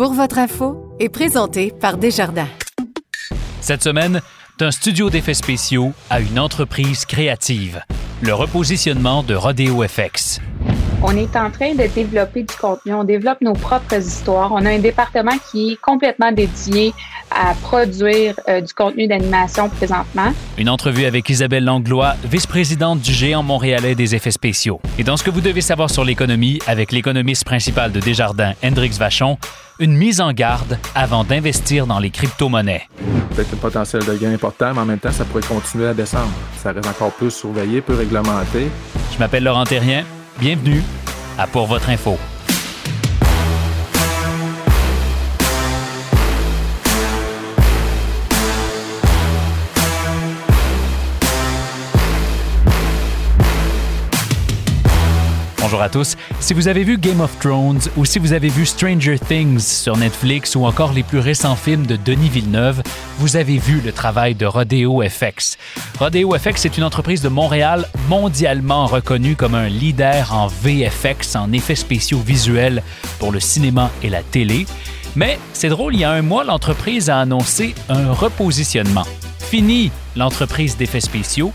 Pour votre info est présenté par Desjardins. Cette semaine, d'un studio d'effets spéciaux à une entreprise créative. Le repositionnement de Rodeo FX. On est en train de développer du contenu, on développe nos propres histoires. On a un département qui est complètement dédié à produire euh, du contenu d'animation présentement. Une entrevue avec Isabelle Langlois, vice-présidente du géant montréalais des effets spéciaux. Et dans ce que vous devez savoir sur l'économie, avec l'économiste principal de Desjardins, Hendrix Vachon, une mise en garde avant d'investir dans les crypto-monnaies. Peut-être un potentiel de gain important, mais en même temps, ça pourrait continuer à descendre. Ça reste encore plus surveillé, peu réglementé. Je m'appelle Laurent Terrien. Bienvenue à Pour votre info. Bonjour à tous. Si vous avez vu Game of Thrones ou si vous avez vu Stranger Things sur Netflix ou encore les plus récents films de Denis Villeneuve, vous avez vu le travail de Rodeo FX. Rodeo FX est une entreprise de Montréal mondialement reconnue comme un leader en VFX, en effets spéciaux visuels pour le cinéma et la télé. Mais c'est drôle, il y a un mois, l'entreprise a annoncé un repositionnement. Fini l'entreprise d'effets spéciaux.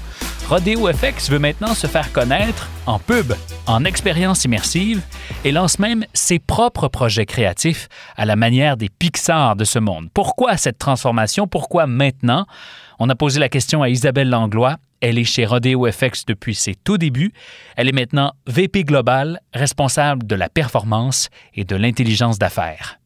Rodeo FX veut maintenant se faire connaître en pub, en expérience immersive et lance même ses propres projets créatifs à la manière des Pixar de ce monde. Pourquoi cette transformation? Pourquoi maintenant? On a posé la question à Isabelle Langlois. Elle est chez Rodeo FX depuis ses tout débuts. Elle est maintenant VP Global, responsable de la performance et de l'intelligence d'affaires.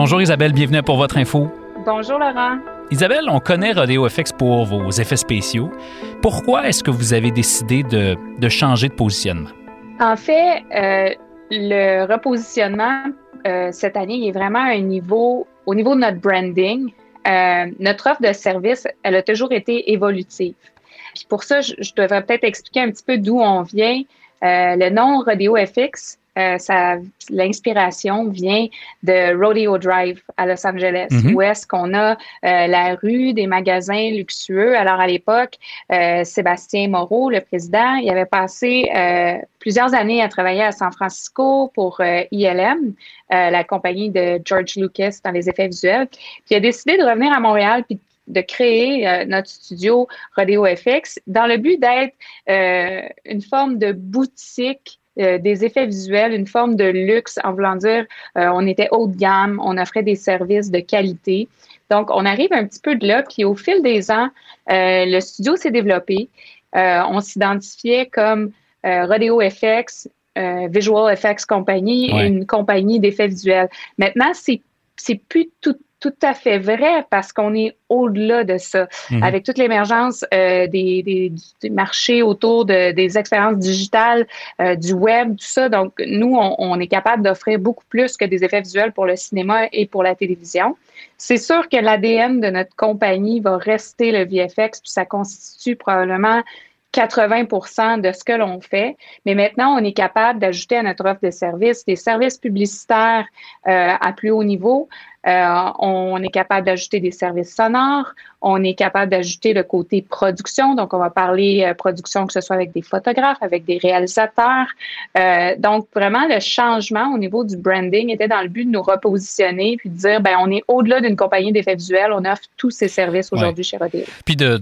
Bonjour Isabelle, bienvenue pour votre info. Bonjour Laurent. Isabelle, on connaît Rodeo FX pour vos effets spéciaux. Pourquoi est-ce que vous avez décidé de, de changer de positionnement? En fait, euh, le repositionnement euh, cette année est vraiment à un niveau, au niveau de notre branding. Euh, notre offre de service, elle a toujours été évolutive. Puis pour ça, je, je devrais peut-être expliquer un petit peu d'où on vient. le nom Rodeo FX, euh, l'inspiration vient de Rodeo Drive à Los Angeles, Mhm. où est-ce qu'on a euh, la rue des magasins luxueux. Alors, à l'époque, euh, Sébastien Moreau, le président, il avait passé plusieurs années à travailler à San Francisco pour ILM, la compagnie de George Lucas dans les effets visuels. Puis, il a décidé de revenir à Montréal puis de créer euh, notre studio Rodeo FX dans le but d'être euh, une forme de boutique euh, des effets visuels, une forme de luxe, en voulant dire, euh, on était haut de gamme, on offrait des services de qualité. Donc, on arrive un petit peu de là, puis au fil des ans, euh, le studio s'est développé. Euh, on s'identifiait comme Rodeo FX, Visual Effects Company, Ouais. une compagnie d'effets visuels. Maintenant, c'est c'est plus tout, tout à fait vrai parce qu'on est au-delà de ça. Mhm. Avec toute l'émergence euh, des, des, des marchés autour de, des expériences digitales, euh, du web, tout ça. Donc, nous, on, on est capable d'offrir beaucoup plus que des effets visuels pour le cinéma et pour la télévision. C'est sûr que l'ADN de notre compagnie va rester le VFX, puis ça constitue probablement 80 de ce que l'on fait. Mais maintenant, on est capable d'ajouter à notre offre de services des services publicitaires euh, à plus haut niveau. Euh, on est capable d'ajouter des services sonores. On est capable d'ajouter le côté production. Donc, on va parler euh, production, que ce soit avec des photographes, avec des réalisateurs. Euh, donc, vraiment, le changement au niveau du branding était dans le but de nous repositionner puis de dire, ben, on est au-delà d'une compagnie d'effets visuels. On offre tous ces services aujourd'hui chez Rodeo. Puis de,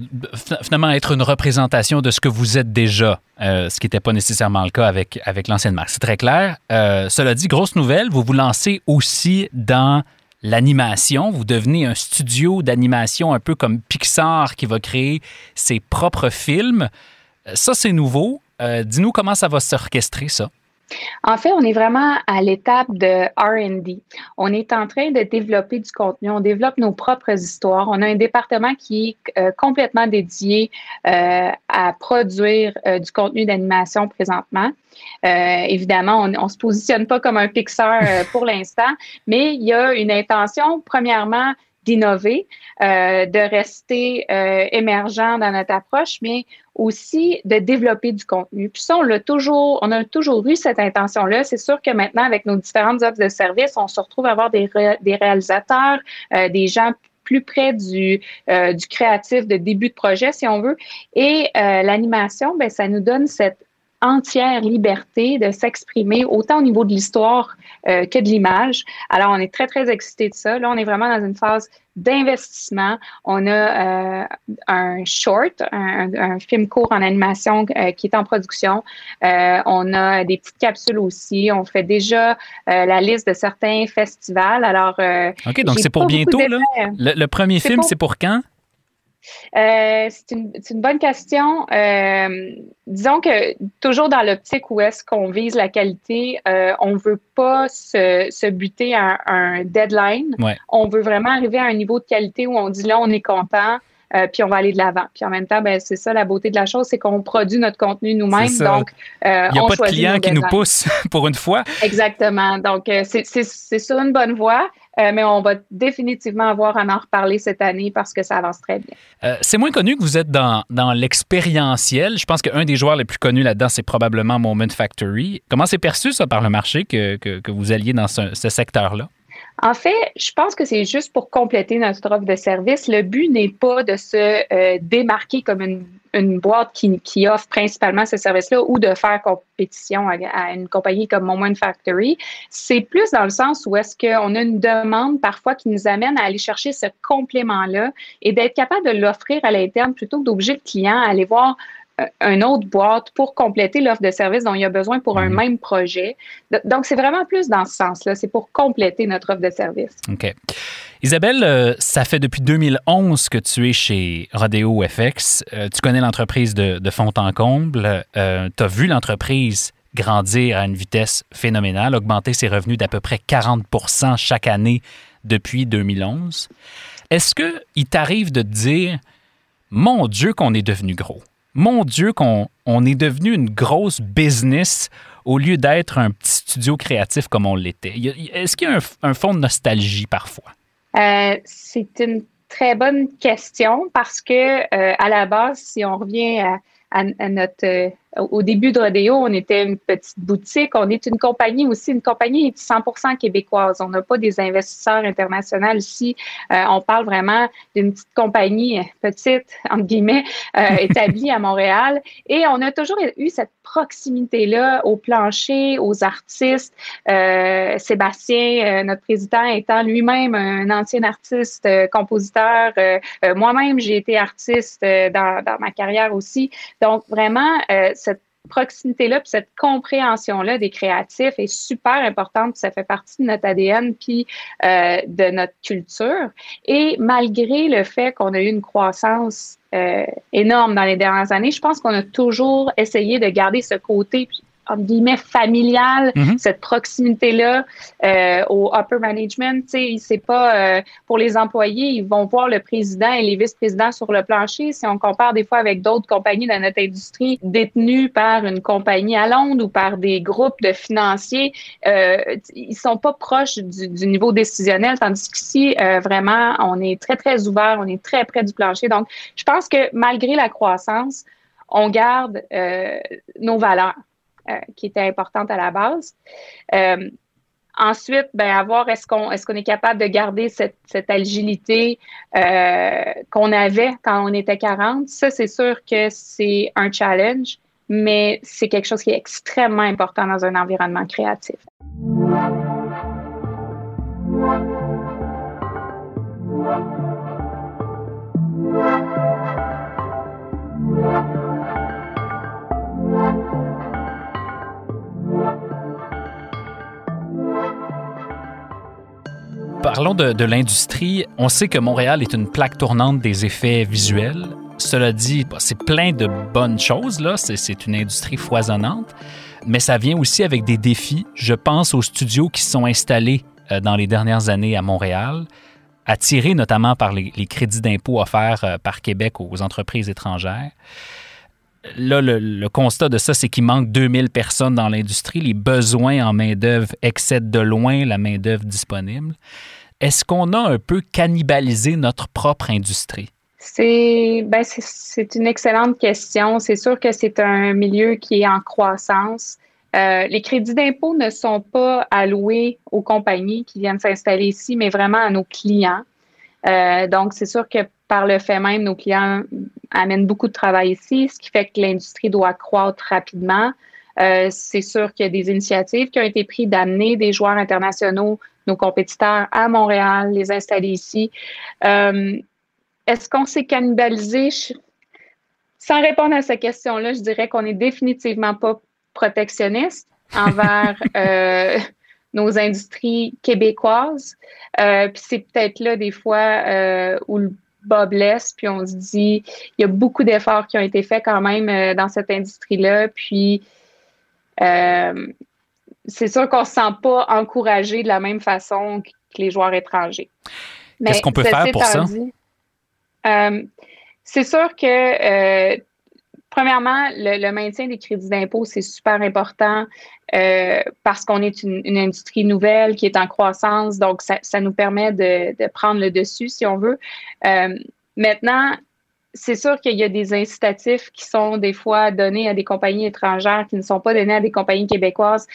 finalement être une représentation de ce que vous êtes déjà, euh, ce qui n'était pas nécessairement le cas avec, avec l'ancienne marque. C'est très clair. Cela dit, grosse nouvelle, vous vous lancez aussi dans l'animation. Vous devenez un studio d'animation un peu comme Pixar qui va créer ses propres films. Euh, Ça, c'est nouveau. Euh, Dis-nous comment ça va s'orchestrer, ça. En fait, on est vraiment à l'étape de RD. On est en train de développer du contenu, on développe nos propres histoires. On a un département qui est euh, complètement dédié euh, à produire euh, du contenu d'animation présentement. évidemment, on ne se positionne pas comme un Pixar pour l'instant, mais il y a une intention, premièrement, d'innover, de rester émergent dans notre approche, mais aussi de développer du contenu. Puis ça, on l'a toujours, on a toujours eu cette intention-là. C'est sûr que maintenant, avec nos différentes offres de services, on se retrouve à avoir des, réalisateurs, euh, des gens plus près du, euh, créatif de début de projet, si on veut. Et euh, l'animation, ben, ça nous donne cette entière liberté de s'exprimer autant au niveau de l'histoire euh, que de l'image. Alors, on est très, très excités de ça. Là, on est vraiment dans une phase d'investissement. On a euh, un short, un, film court en animation euh, qui est en production. on a des petites capsules aussi. On fait déjà la liste de certains festivals. Alors, OK, donc c'est pour bientôt, là? Le, premier film, c'est pour quand? Euh, c'est une, bonne question. Euh, disons que toujours dans l'optique où est-ce qu'on vise la qualité, euh, on ne veut pas se, buter à un deadline. On veut vraiment arriver à un niveau de qualité où on dit là, on est content. puis on va aller de l'avant. Puis en même temps, ben, c'est ça la beauté de la chose, c'est qu'on produit notre contenu nous-mêmes. Donc, il n'y a pas de client qui nous pousse pour une fois. Exactement. Donc, c'est sur une bonne voie. Euh, mais on va définitivement avoir à en reparler cette année parce que ça avance très bien. Euh, c'est moins connu que vous êtes dans, dans l'expérientiel. Je pense qu'un des joueurs les plus connus là-dedans, c'est probablement Moment Factory. Comment c'est perçu ça par le marché que, que, vous alliez dans ce secteur-là? En fait, je pense que c'est juste pour compléter notre offre de service. Le but n'est pas de se euh, démarquer comme une, boîte qui, qui, offre principalement ce service-là ou de faire compétition à, une compagnie comme Moment Factory. C'est plus dans le sens où est-ce qu'on a une demande parfois qui nous amène à aller chercher ce complément-là et d'être capable de l'offrir à l'interne plutôt que d'obliger le client à aller voir une autre boîte pour compléter l'offre de service dont il y a besoin pour un mhm. même projet. Donc, c'est vraiment plus dans ce sens-là. C'est pour compléter notre offre de service. OK. Isabelle, euh, ça fait depuis 2011 que tu es chez Rodeo FX. Euh, tu connais l'entreprise de, fond en comble. Euh, tu as vu l'entreprise grandir à une vitesse phénoménale, augmenter ses revenus d'à peu près 40% chaque année depuis 2011. Est-ce qu'il t'arrive de te dire, mon Dieu, qu'on est devenu gros? Mon Dieu, qu'on on est devenu une grosse business au lieu d'être un petit studio créatif comme on l'était. Est-ce qu'il y a un, fond de nostalgie parfois? Euh, c'est une très bonne question parce que euh, à la base, si on revient à, notre euh, au début de Rodeo, on était une petite boutique. On est une compagnie aussi, une compagnie 100% québécoise. On n'a pas des investisseurs internationaux ici. Euh, on parle vraiment d'une petite compagnie, petite, entre guillemets, euh, établie à Montréal. Et on a toujours eu cette proximité-là au plancher, aux artistes. Euh, Sébastien, notre président, étant lui-même un ancien artiste, compositeur. Moi-même, j'ai été artiste dans, dans, ma carrière aussi. Donc, vraiment, proximité-là, puis cette compréhension-là des créatifs est super importante, ça fait partie de notre ADN, puis euh, de notre culture. Et malgré le fait qu'on a eu une croissance euh, énorme dans les dernières années, je pense qu'on a toujours essayé de garder ce côté entre guillemets, familiale, mhm. cette proximité-là euh, au upper management. C'est pas euh, pour les employés, ils vont voir le président et les vice-présidents sur le plancher. Si on compare des fois avec d'autres compagnies dans notre industrie détenues par une compagnie à Londres ou par des groupes de financiers, euh, ils sont pas proches du, du niveau décisionnel, tandis qu'ici, euh, vraiment, on est très, très ouvert, on est très près du plancher. Donc, je pense que malgré la croissance, on garde euh, nos valeurs. Euh, qui était importante à la base. Euh, ensuite, ben, avoir est-ce qu'on est, capable de garder cette, cette agilité euh, qu'on avait quand on était 40? Ça, c'est sûr que c'est un challenge, mais c'est quelque chose qui est extrêmement important dans un environnement créatif. Parlons de, l'industrie. On sait que Montréal est une plaque tournante des effets visuels. Cela dit, c'est plein de bonnes choses, là. C'est une industrie foisonnante. mais ça vient aussi avec des défis. Je pense aux studios qui sont installés euh, dans les dernières années à Montréal, attirés notamment par les, crédits d'impôt offerts euh, par Québec aux entreprises étrangères. Là, le, constat de ça, c'est qu'il manque 2000 personnes dans l'industrie. Les besoins en main-d'œuvre excèdent de loin la main-d'œuvre disponible. Est-ce qu'on a un peu cannibalisé notre propre industrie? C'est ben une excellente question. C'est sûr que c'est un milieu qui est en croissance. Euh, les crédits d'impôt ne sont pas alloués aux compagnies qui viennent s'installer ici, mais vraiment à nos clients. Euh, donc, c'est sûr que par le fait même, nos clients amènent beaucoup de travail ici, ce qui fait que l'industrie doit croître rapidement. Euh, c'est sûr qu'il y a des initiatives qui ont été prises d'amener des joueurs internationaux, nos compétiteurs à Montréal, les installer ici. Est-ce qu'on s'est cannibalisé? Sans répondre à cette question-là, je dirais qu'on n'est définitivement pas protectionniste envers euh, nos industries québécoises. Euh, puis c'est peut-être là des fois euh, où le bas blesse, puis on se dit, il y a beaucoup d'efforts qui ont été faits quand même dans cette industrie-là. Puis c'est sûr qu'on ne se sent pas encouragé de la même façon que les joueurs étrangers. Qu'est-ce qu'on peut faire pour ça? Euh, c'est sûr que, euh, premièrement, le, maintien des crédits d'impôt, c'est super important euh, parce qu'on est une, industrie nouvelle qui est en croissance. Donc, ça, nous permet de, prendre le dessus, si on veut. maintenant, c'est sûr qu'il y a des incitatifs qui sont des fois donnés à des compagnies étrangères qui ne sont pas donnés à des compagnies québécoises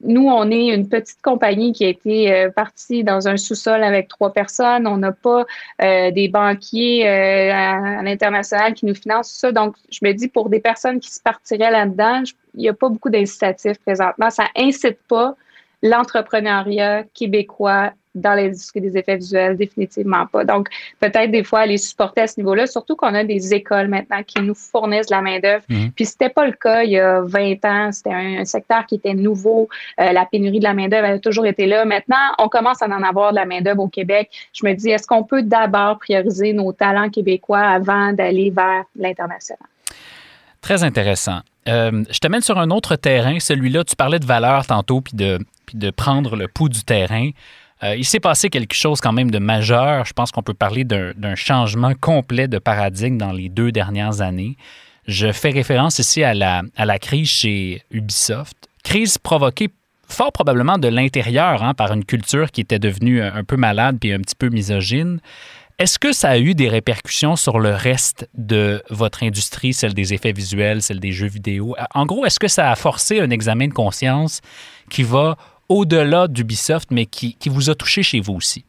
nous, on est une petite compagnie qui a été euh, partie dans un sous-sol avec trois personnes. On n'a pas euh, des banquiers euh, à, l'international qui nous financent ça. Donc, je me dis, pour des personnes qui se partiraient là-dedans, il n'y a pas beaucoup d'incitatifs présentement. Ça incite pas l'entrepreneuriat québécois dans l'industrie des effets visuels, définitivement pas. Donc, peut-être des fois les supporter à ce niveau-là, surtout qu'on a des écoles maintenant qui nous fournissent la main-d'œuvre. Mhm. Puis, c'était pas le cas il y a 20 ans. C'était un, secteur qui était nouveau. Euh, la pénurie de la main-d'œuvre a toujours été là. Maintenant, on commence à en avoir de la main-d'œuvre au Québec. Je me dis, est-ce qu'on peut d'abord prioriser nos talents québécois avant d'aller vers l'international? Très intéressant. Euh, je t'amène sur un autre terrain, celui-là, tu parlais de valeur tantôt, puis de, puis de prendre le pouls du terrain. Euh, il s'est passé quelque chose quand même de majeur. Je pense qu'on peut parler d'un changement complet de paradigme dans les deux dernières années. Je fais référence ici à la, crise chez Ubisoft. Crise provoquée fort probablement de l'intérieur hein, par une culture qui était devenue un peu malade puis un petit peu misogyne. Est-ce que ça a eu des répercussions sur le reste de votre industrie, celle des effets visuels, celle des jeux vidéo? En gros, est-ce que ça a forcé un examen de conscience qui va au-delà d'Ubisoft, mais qui, vous a touché chez vous aussi?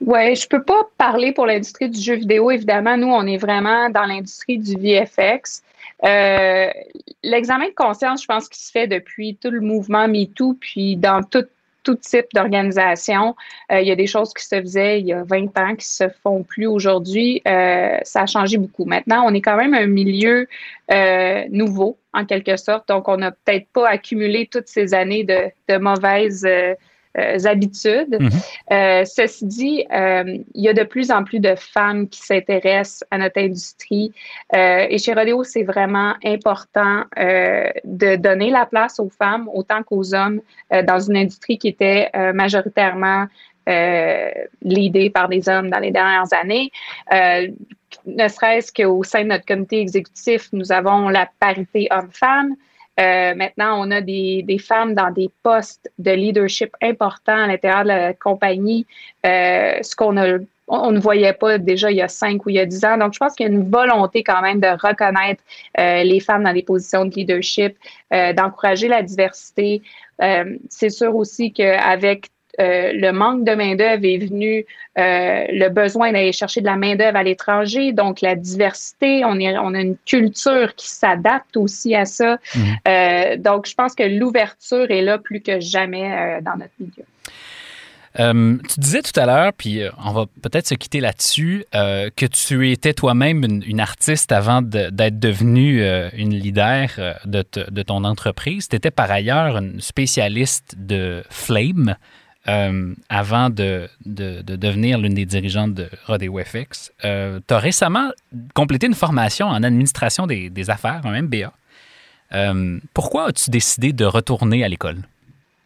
Oui, je peux pas parler pour l'industrie du jeu vidéo. Évidemment, nous, on est vraiment dans l'industrie du VFX. Euh, l'examen de conscience, je pense qu'il se fait depuis tout le mouvement MeToo, puis dans tout, tout type d'organisation. Euh, il y a des choses qui se faisaient il y a 20 ans qui se font plus aujourd'hui. Euh, ça a changé beaucoup. Maintenant, on est quand même un milieu nouveau en quelque sorte. Donc, on n'a peut-être pas accumulé toutes ces années de, mauvaises euh, euh, habitudes. Mhm. Euh, ceci dit, il y a de plus en plus de femmes qui s'intéressent à notre industrie. et chez Rodeo, c'est vraiment important de donner la place aux femmes autant qu'aux hommes dans une industrie qui était majoritairement euh, l'idée par des hommes dans les dernières années. Euh, ne serait-ce qu'au sein de notre comité exécutif, nous avons la parité homme-femme. Euh, maintenant, on a des, des, femmes dans des postes de leadership importants à l'intérieur de la compagnie, ce qu'on a on ne voyait pas déjà il y a cinq ou il y a dix ans. Donc, je pense qu'il y a une volonté quand même de reconnaître les femmes dans des positions de leadership, d'encourager la diversité. c'est sûr aussi qu'avec euh, le manque de main-d'œuvre est venu euh, le besoin d'aller chercher de la main-d'œuvre à l'étranger, donc la diversité, on, est, on a une culture qui s'adapte aussi à ça. Mhm. Euh, donc, je pense que l'ouverture est là plus que jamais dans notre milieu. tu disais tout à l'heure, puis on va peut-être se quitter là-dessus, que tu étais toi-même une, artiste avant d'être devenue une leader de, de, ton entreprise. Tu étais par ailleurs une spécialiste de Flame, euh, avant de, devenir l'une des dirigeantes de Rodeo FX. Euh, tu as récemment complété une formation en administration des, affaires, un MBA. pourquoi as-tu décidé de retourner à l'école?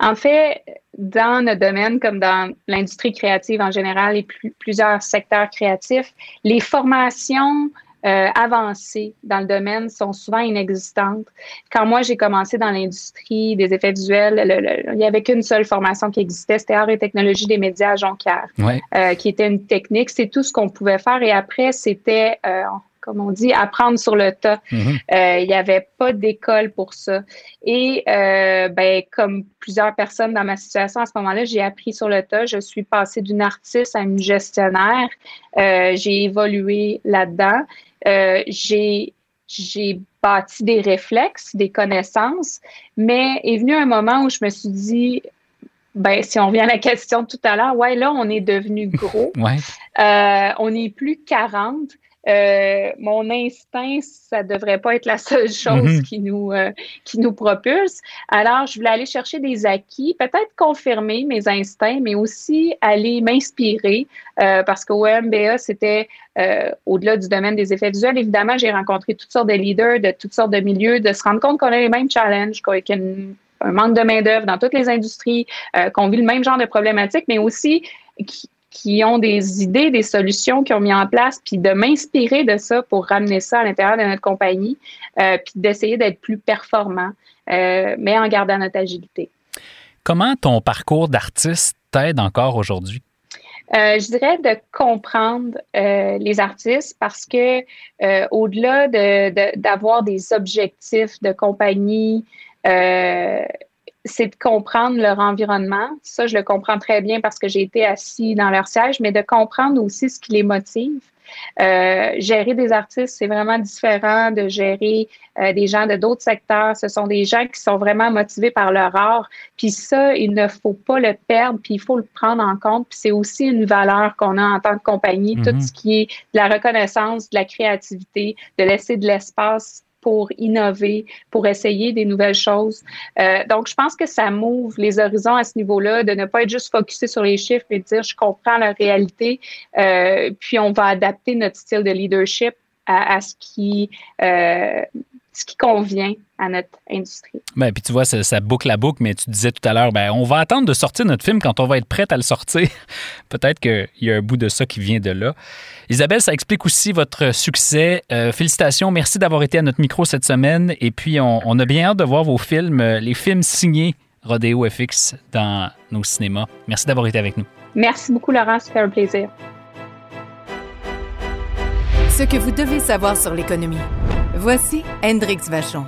En fait, dans notre domaine, comme dans l'industrie créative en général et plusieurs secteurs créatifs, les formations euh, avancées dans le domaine sont souvent inexistantes. Quand moi, j'ai commencé dans l'industrie des effets visuels, il n'y avait qu'une seule formation qui existait, c'était Art et technologie des médias à Jonquière, euh, qui était une technique. C'est tout ce qu'on pouvait faire. Et après, c'était, euh, comme on dit, apprendre sur le tas. Mhm. Euh, il n'y avait pas d'école pour ça. Et euh, ben, comme plusieurs personnes dans ma situation à ce moment-là, j'ai appris sur le tas. Je suis passée d'une artiste à une gestionnaire. Euh, j'ai évolué là-dedans. j'ai j'ai bâti des réflexes, des connaissances, mais est venu un moment où je me suis dit, ben, si on vient à la question tout à l'heure, ouais, là, on est devenu gros. ouais. on n'est plus 40. Euh, mon instinct, ça devrait pas être la seule chose mhm. qui nous euh, qui nous propulse. Alors, je voulais aller chercher des acquis, peut-être confirmer mes instincts, mais aussi aller m'inspirer euh, parce qu'au MBA, c'était au-delà du domaine des effets visuels. Évidemment, j'ai rencontré toutes sortes de leaders de toutes sortes de milieux, de se rendre compte qu'on a les mêmes challenges, qu'il y a un manque de main d'œuvre dans toutes les industries, qu'on vit le même genre de problématiques, mais aussi qui ont des idées, des solutions qui ont mis en place, puis de m'inspirer de ça pour ramener ça à l'intérieur de notre compagnie, euh, puis d'essayer d'être plus performant, euh, mais en gardant notre agilité. Comment ton parcours d'artiste t'aide encore aujourd'hui? Euh, je dirais de comprendre les artistes parce que au-delà d'avoir des objectifs de compagnie, c'est de comprendre leur environnement. Ça, je le comprends très bien parce que j'ai été assis dans leur siège, mais de comprendre aussi ce qui les motive. Euh, gérer des artistes, c'est vraiment différent de gérer euh, des gens de d'autres secteurs. Ce sont des gens qui sont vraiment motivés par leur art. Puis ça, il ne faut pas le perdre, puis il faut le prendre en compte. Puis c'est aussi une valeur qu'on a en tant que compagnie, tout mm-hmm. ce qui est de la reconnaissance, de la créativité, de laisser de l'espace pour innover, pour essayer des nouvelles choses. Euh, donc, je pense que ça m'ouvre les horizons à ce niveau-là, de ne pas être juste focusé sur les chiffres et de dire je comprends la réalité, euh, puis on va adapter notre style de leadership à, ce qui euh, ce qui convient à notre industrie. Ben, puis tu vois, ça, boucle la boucle, mais tu disais tout à l'heure, ben, on va attendre de sortir notre film quand on va être prête à le sortir. Peut-être qu'il y a un bout de ça qui vient de là. Isabelle, ça explique aussi votre succès. Euh, félicitations, merci d'avoir été à notre micro cette semaine. Et puis, on, a bien hâte de voir vos films, euh, les films signés Rodeo FX dans nos cinémas. Merci d'avoir été avec nous. Merci beaucoup, Laurent. C'était un plaisir. Ce que vous devez savoir sur l'économie. Voici Hendrix Vachon.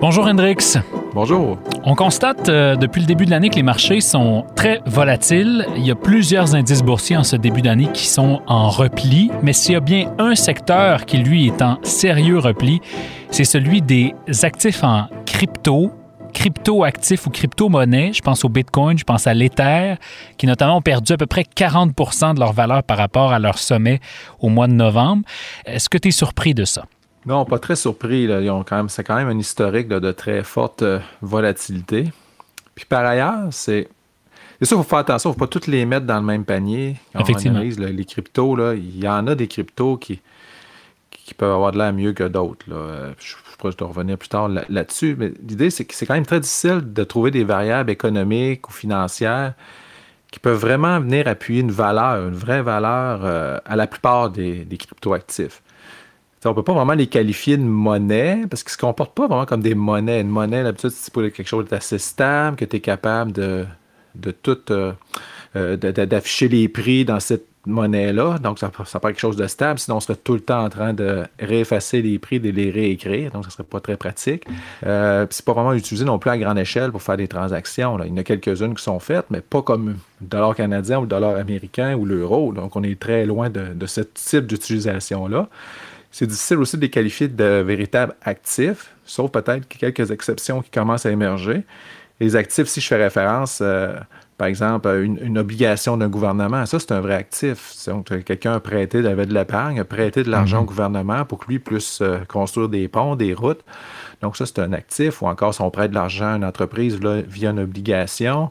Bonjour Hendrix. Bonjour. On constate euh, depuis le début de l'année que les marchés sont très volatiles. Il y a plusieurs indices boursiers en ce début d'année qui sont en repli, mais s'il y a bien un secteur qui lui est en sérieux repli, c'est celui des actifs en crypto, crypto-actifs ou crypto-monnaies. Je pense au Bitcoin, je pense à l'Ether, qui notamment ont perdu à peu près 40% de leur valeur par rapport à leur sommet au mois de novembre. Est-ce que tu es surpris de ça? Non, pas très surpris. c'est quand même un historique de très forte euh, volatilité. Puis par ailleurs, c'est. C'est ça, il faut faire attention, il ne faut pas toutes les mettre dans le même panier. Quand Effectivement. On les cryptos, il y en a des cryptos qui, qui peuvent avoir de l'air mieux que d'autres. Euh, je, je, dois revenir plus tard là-dessus. mais l'idée, c'est que c'est quand même très difficile de trouver des variables économiques ou financières qui peuvent vraiment venir appuyer une valeur, une vraie valeur euh, à la plupart des, des cryptoactifs on ne peut pas vraiment les qualifier de monnaie parce qu'ils ne se comportent pas vraiment comme des monnaies. Une monnaie, d'habitude, c'est pour quelque chose d'assez stable, que tu es capable de, de euh, euh, d'afficher les prix dans cette monnaie-là. Donc, ça, ça pas quelque chose de stable. Sinon, on serait tout le temps en train de réeffacer les prix, de les réécrire. Donc, ça serait pas très pratique. Euh, c'est pas vraiment utilisé non plus à grande échelle pour faire des transactions. Il y en a quelques-unes qui sont faites, mais pas comme le dollar canadien ou le dollar américain ou l'euro. Donc, on est très loin de, de ce type d'utilisation-là. C'est difficile aussi de les qualifier de véritables actifs, sauf peut-être quelques exceptions qui commencent à émerger. Les actifs, si je fais référence, euh, par exemple, à une, obligation d'un gouvernement, ça, c'est un vrai actif. Donc, quelqu'un a prêté, avait de l'épargne, a prêté de l'argent au mhm. gouvernement pour que lui puisse euh, construire des ponts, des routes. Donc, ça, c'est un actif. Ou encore, si on prête de l'argent à une entreprise via une obligation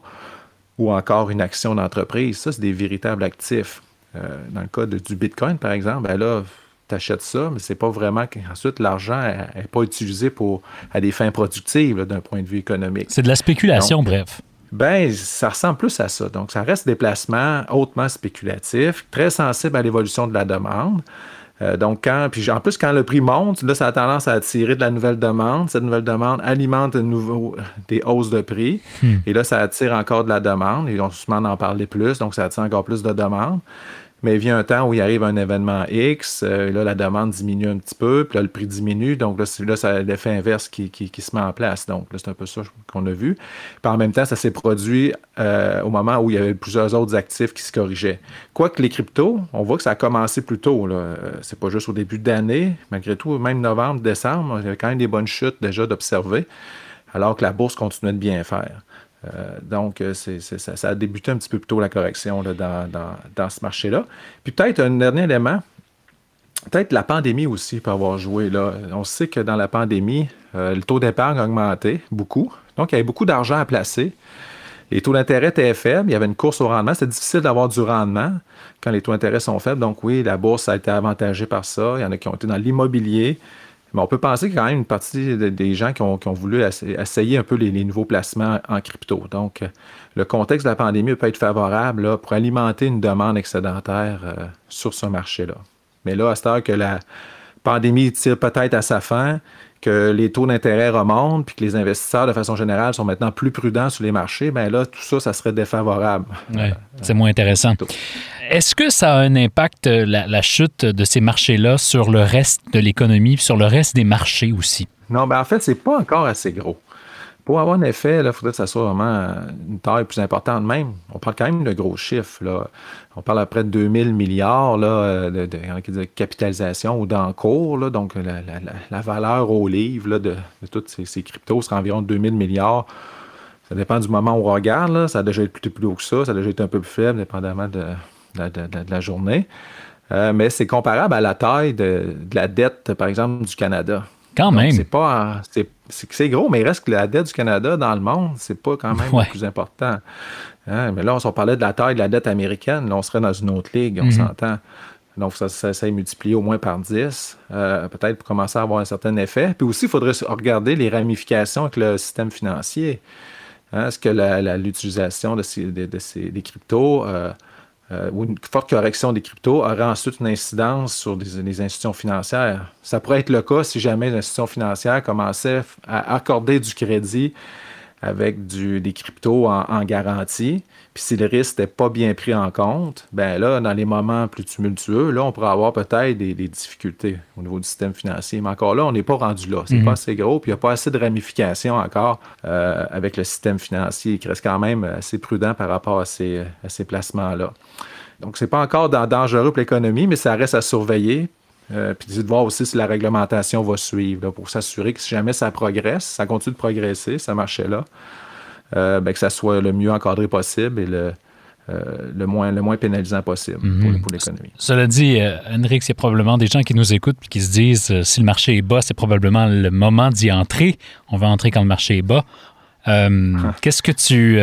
ou encore une action d'entreprise, ça, c'est des véritables actifs. Euh, dans le cas du Bitcoin, par exemple, ben là, tu achètes ça, mais c'est pas vraiment qu'ensuite l'argent n'est pas utilisé pour, à des fins productives d'un point de vue économique. C'est de la spéculation, bref. Ben, ça ressemble plus à ça. Donc, ça reste des placements hautement spéculatifs, très sensibles à l'évolution de la demande. Euh, donc, quand, puis en plus, quand le prix monte, là, ça a tendance à attirer de la nouvelle demande. Cette nouvelle demande alimente de nouveau, des hausses de prix. Hmm. Et là, ça attire encore de la demande. Et on se demande d'en parler plus, donc ça attire encore plus de demande. Mais il vient un temps où il arrive un événement X, euh, là, la demande diminue un petit peu, puis là, le prix diminue. Donc là, c'est là, l'effet inverse qui, se met en place. Donc là, c'est un peu ça qu'on a vu. Puis en même temps, ça s'est produit euh, au moment où il y avait plusieurs autres actifs qui se corrigeaient. Quoique les cryptos, on voit que ça a commencé plus tôt. Euh, c'est pas juste au début d'année. Malgré tout, même novembre, décembre, il y avait quand même des bonnes chutes déjà d'observer, alors que la bourse continuait de bien faire. Euh, donc, euh, ça, a débuté un petit peu plus tôt la correction dans, ce marché-là. Puis peut-être un dernier élément, peut-être la pandémie aussi peut avoir joué. Là. On sait que dans la pandémie, euh, le taux d'épargne a augmenté beaucoup. Donc, il y avait beaucoup d'argent à placer. Les taux d'intérêt étaient faibles. Il y avait une course au rendement. C'était difficile d'avoir du rendement quand les taux d'intérêt sont faibles. Donc, oui, la bourse a été avantagée par ça. Il y en a qui ont été dans l'immobilier. Mais on peut penser qu'il y a quand même une partie des gens qui ont, voulu essayer un peu les, nouveaux placements en crypto. Donc, euh, le contexte de la pandémie peut être favorable pour alimenter une demande excédentaire euh, sur ce marché-là. Mais là, à cette heure que la pandémie tire peut-être à sa fin, que les taux d'intérêt remontent, puis que les investisseurs, de façon générale, sont maintenant plus prudents sur les marchés, bien là, tout ça, ça serait défavorable. Oui, c'est moins intéressant. Est-ce que ça a un impact, euh, la, chute de ces marchés-là, sur le reste de l'économie, sur le reste des marchés aussi? Non, ben en fait, c'est pas encore assez gros. Pour avoir un effet, il faudrait que ça soit vraiment une taille plus importante même. On parle quand même de gros chiffres. Là. On parle à près de 2000 milliards là, euh, de, capitalisation ou d'encours. Donc, la, valeur au livre là, de, toutes ces, cryptos serait environ 2000 milliards. Ça dépend du moment où on regarde. Ça a déjà été plus haut que ça. Ça a déjà été un peu plus faible, dépendamment de, de, la journée. Euh, mais c'est comparable à la taille de, la dette, par exemple, du Canada. Quand même. C'est pas. C'est gros, mais il reste que la dette du Canada dans le monde, c'est pas quand même le plus important. Hein, mais là, on, parlait de la taille de la dette américaine. Là, on serait dans une autre ligue, on mhm. s'entend. Donc, ça, ça, ça, est multiplié au moins par 10, euh, peut-être pour commencer à avoir un certain effet. Puis aussi, il faudrait regarder les ramifications avec le système financier. Hein, est-ce que l'utilisation de, ces, des cryptos euh, euh, ou une forte correction des cryptos aurait ensuite une incidence sur des, les institutions financières. Ça pourrait être le cas si jamais l'institution financière commençait à accorder du crédit avec des cryptos en, garantie. Puis si le risque n'était pas bien pris en compte, ben là, dans les moments plus tumultueux, là, on pourrait avoir peut-être des, difficultés au niveau du système financier. Mais encore là, on n'est pas rendu là. C'est n'est mhm. pas assez gros, puis il n'y a pas assez de ramifications encore euh, avec le système financier qui reste quand même assez prudent par rapport à ces, à ces placements-là. Donc, c'est pas encore dangereux pour l'économie, mais ça reste à surveiller. Euh, puis de voir aussi si la réglementation va suivre, pour s'assurer que si jamais ça progresse, ça continue de progresser, ça marchait là, euh, ben, que ça soit le mieux encadré possible et le, euh, le, moins, le moins pénalisant possible mhm. pour, l'économie. Cela dit, Henrik, il y a probablement des gens qui nous écoutent et qui se disent si le marché est bas, c'est probablement le moment d'y entrer. On va entrer quand le marché est bas. Qu'est-ce que tu.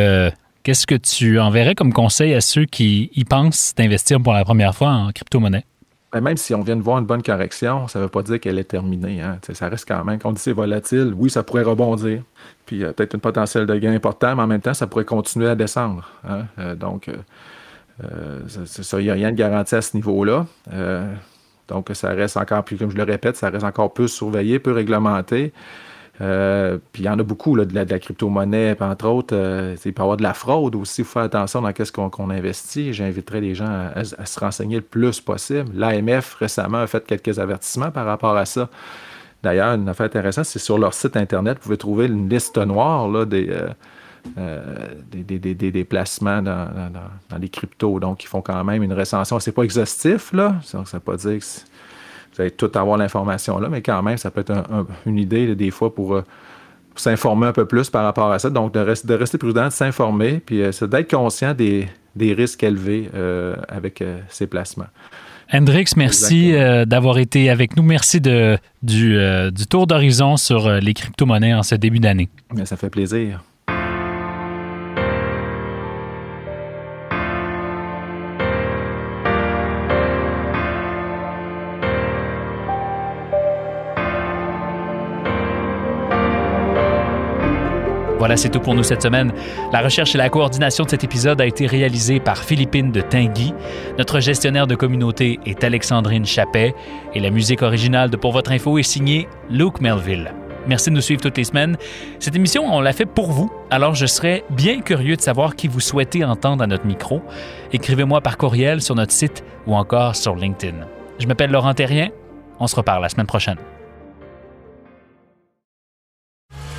Qu'est-ce que tu enverrais comme conseil à ceux qui y pensent d'investir pour la première fois en crypto-monnaie? Ben, même si on vient de voir une bonne correction, ça ne veut pas dire qu'elle est terminée. Hein. Ça reste quand même, quand on dit c'est volatile, oui, ça pourrait rebondir. Puis a peut-être un potentiel de gain important, mais en même temps, ça pourrait continuer à descendre. Hein. Euh, donc, euh, euh, il n'y a rien de garanti à ce niveau-là. donc, ça reste encore plus, comme je le répète, ça reste encore peu surveillé, peu réglementé. Euh, puis il y en a beaucoup de, la, crypto-monnaie, entre autres. Euh, il peut y avoir de la fraude aussi. Il faut faire attention dans ce qu'on investit. J'inviterai les gens à, se renseigner le plus possible. L'AMF récemment a fait quelques avertissements par rapport à ça. D'ailleurs, une affaire intéressante, c'est sur leur site Internet, vous pouvez trouver une liste noire là, des, euh, des, placements dans, les cryptos. Donc, ils font quand même une recension. C'est pas exhaustif, là. Ça ne veut pas dire que vous allez tout avoir l'information là, mais quand même, ça peut être une idée des fois pour, euh, s'informer un peu plus par rapport à ça. Donc, de, rester prudent, de s'informer, puis euh, d'être conscient des, risques élevés euh, avec ces placements. Hendrix, merci d'avoir été avec nous. Merci de, du, du tour d'horizon sur les crypto-monnaies en ce début d'année. Ça fait plaisir. Voilà, c'est tout pour nous cette semaine. La recherche et la coordination de cet épisode a été réalisée par Philippine de Tinguy. Notre gestionnaire de communauté est Alexandrine Chappet et la musique originale de Pour votre info est signée Luke Melville. Merci de nous suivre toutes les semaines. Cette émission, on l'a fait pour vous, alors je serais bien curieux de savoir qui vous souhaitez entendre à notre micro. Écrivez-moi par courriel sur notre site ou encore sur LinkedIn. Je m'appelle Laurent Terrien. On se reparle la semaine prochaine.